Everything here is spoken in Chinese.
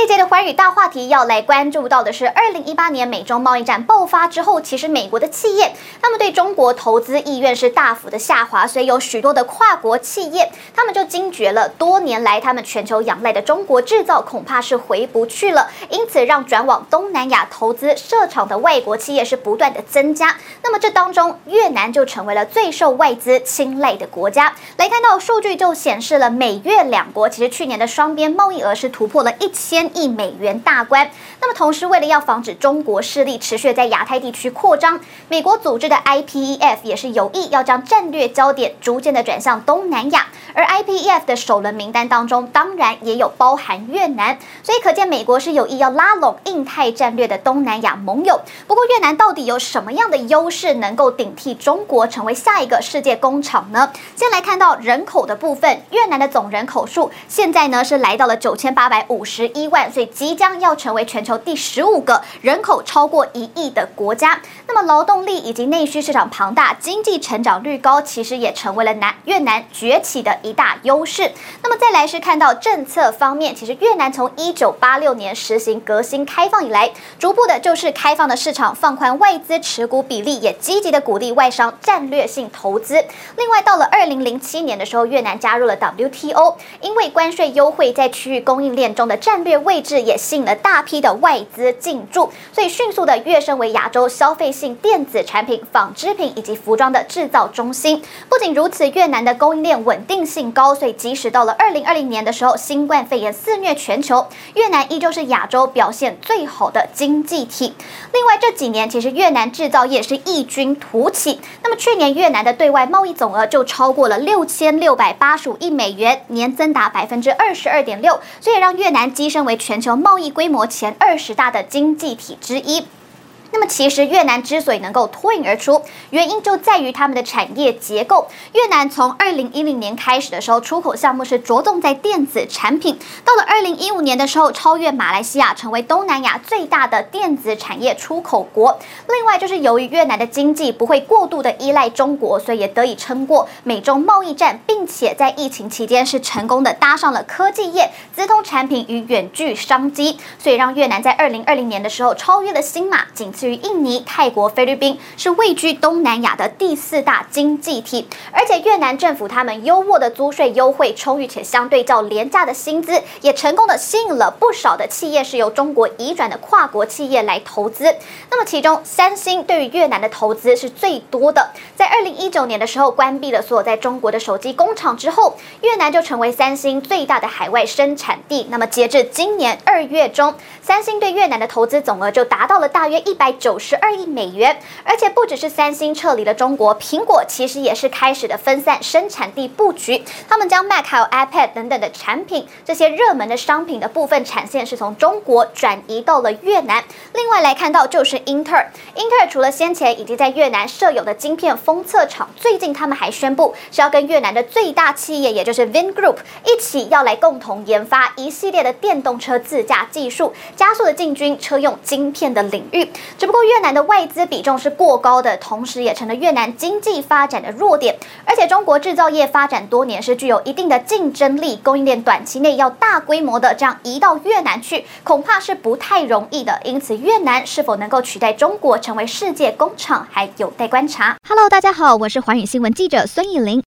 这一节的寰宇大话题要来关注到的是，二零一八年美中贸易战爆发之后，其实美国的企业他们对中国投资意愿是大幅的下滑，所以有许多的跨国企业他们就惊觉了，多年来他们全球仰赖的中国制造恐怕是回不去了，因此让转往东南亚投资设厂的外国企业是不断的增加。那么这当中，越南就成为了最受外资青睐的国家。来看到数据就显示了，美越两国其实去年的双边贸易额是突破了一千。亿美元大关。那么，同时为了要防止中国势力持续在亚太地区扩张，美国组织的 IPEF 也是有意要将战略焦点逐渐的转向东南亚。而 IPEF 的首轮名单当中，当然也有包含越南。所以可见，美国是有意要拉拢印太战略的东南亚盟友。不过，越南到底有什么样的优势，能够顶替中国成为下一个世界工厂呢？先来看到人口的部分，越南的总人口数现在呢是来到了九千八百五十一万，所以即将要成为全球第十五个人口超过一亿的国家。那么劳动力以及内需市场庞大，经济成长率高，其实也成为了南越南崛起的一大优势。那么再来是看到政策方面，其实越南从一九八六年实行革新开放以来，逐步的就是开放的市场，放宽外资持股比例，也积极的鼓励外商战略性投资。另外到了二零零七年的时候，越南加入了 WTO，因为关税优惠在区域供应链中的战略位置也吸引了大批的外资进驻，所以迅速的跃升为亚洲消费性电子产品、纺织品以及服装的制造中心。不仅如此，越南的供应链稳定性高，所以即使到了二零二零年的时候，新冠肺炎肆虐全球，越南依旧是亚洲表现最好的经济体。另外这几年，其实越南制造业是异军突起。那么去年越南的对外贸易总额就超过了六千六百八十五亿美元，年增达百分之二十二点六，所以让越南跻身为为全球贸易规模前二十大的经济体之一。那么，其实越南之所以能够脱颖而出，原因就在于他们的产业结构。越南从二零一零年开始的时候，出口项目是着重在电子产品；到了二零一五年的时候，超越马来西亚，成为东南亚最大的电子产业出口国。另外，就是由于越南的经济不会过度的依赖中国，所以也得以撑过美中贸易战，并且在疫情期间是成功的搭上了科技业、资通产品与远距商机，所以让越南在二零二零年的时候超越了新马，仅。至于印尼、泰国、菲律宾是位居东南亚的第四大经济体，而且越南政府他们优渥的租税优惠、充裕且相对较廉价的薪资，也成功的吸引了不少的企业是由中国移转的跨国企业来投资。那么其中，三星对于越南的投资是最多的，在二零一九年的时候关闭了所有在中国的手机工厂之后，越南就成为三星最大的海外生产地。那么截至今年二月中，三星对越南的投资总额就达到了大约一百。九十二亿美元，而且不只是三星撤离了中国，苹果其实也是开始的分散生产地布局。他们将 Mac 还有 iPad 等等的产品，这些热门的商品的部分产线是从中国转移到了越南。另外来看到就是英特尔，英特尔除了先前已经在越南设有的晶片封测厂，最近他们还宣布是要跟越南的最大企业，也就是 Vingroup 一起要来共同研发一系列的电动车自驾技术，加速的进军车用晶片的领域。只不过越南的外资比重是过高的，同时也成了越南经济发展的弱点。而且中国制造业发展多年，是具有一定的竞争力，供应链短期内要大规模的这样移到越南去，恐怕是不太容易的。因此，越南是否能够取代中国成为世界工厂，还有待观察。Hello，大家好，我是寰宇新闻记者孙以玲。